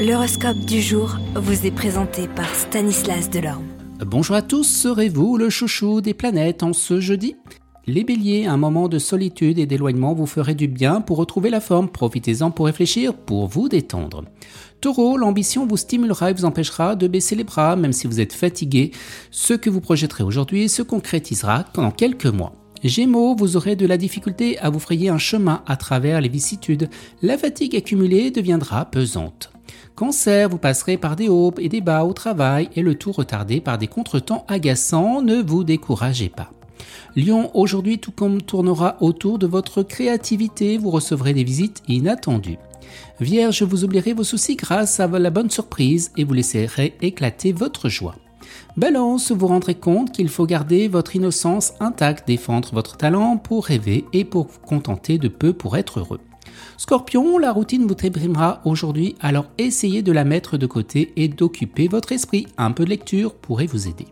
L'horoscope du jour vous est présenté par Stanislas Delorme. Bonjour à tous, serez-vous le chouchou des planètes en ce jeudi? Les béliers, un moment de solitude et d'éloignement vous ferait du bien pour retrouver la forme. Profitez-en pour réfléchir, pour vous détendre. Taureau, l'ambition vous stimulera et vous empêchera de baisser les bras, même si vous êtes fatigué. Ce que vous projetterez aujourd'hui se concrétisera dans quelques mois. Gémeaux, vous aurez de la difficulté à vous frayer un chemin à travers les vicissitudes. La fatigue accumulée deviendra pesante. Vous passerez par des hauts et des bas au travail et le tout retardé par des contretemps agaçants, ne vous découragez pas. Lion, aujourd'hui tout comme tournera autour de votre créativité, vous recevrez des visites inattendues. Vierge, vous oublierez vos soucis grâce à la bonne surprise et vous laisserez éclater votre joie. Balance, vous rendrez compte qu'il faut garder votre innocence intacte, défendre votre talent pour rêver et pour vous contenter de peu pour être heureux. Scorpion, la routine vous déprimera aujourd'hui, alors essayez de la mettre de côté et d'occuper votre esprit. Un peu de lecture pourrait vous aider.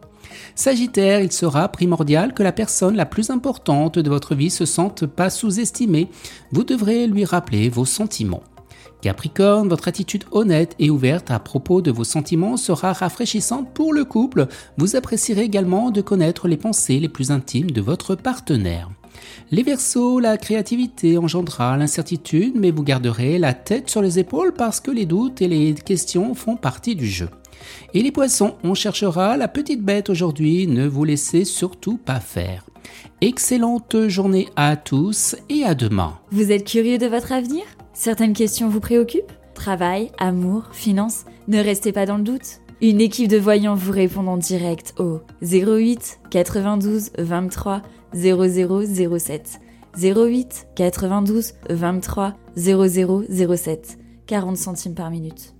Sagittaire, il sera primordial que la personne la plus importante de votre vie se sente pas sous-estimée. Vous devrez lui rappeler vos sentiments. Capricorne, votre attitude honnête et ouverte à propos de vos sentiments sera rafraîchissante pour le couple. Vous apprécierez également de connaître les pensées les plus intimes de votre partenaire. Les Verseaux, la créativité engendrera l'incertitude, mais vous garderez la tête sur les épaules parce que les doutes et les questions font partie du jeu. Et les poissons, on cherchera la petite bête aujourd'hui, ne vous laissez surtout pas faire. Excellente journée à tous et à demain. Vous êtes curieux de votre avenir? Certaines questions vous préoccupent? Travail, amour, finances? Ne restez pas dans le doute. Une équipe de voyants vous répond en direct au 08 92 23 0007. 08 92 23 0007. 40 centimes par minute.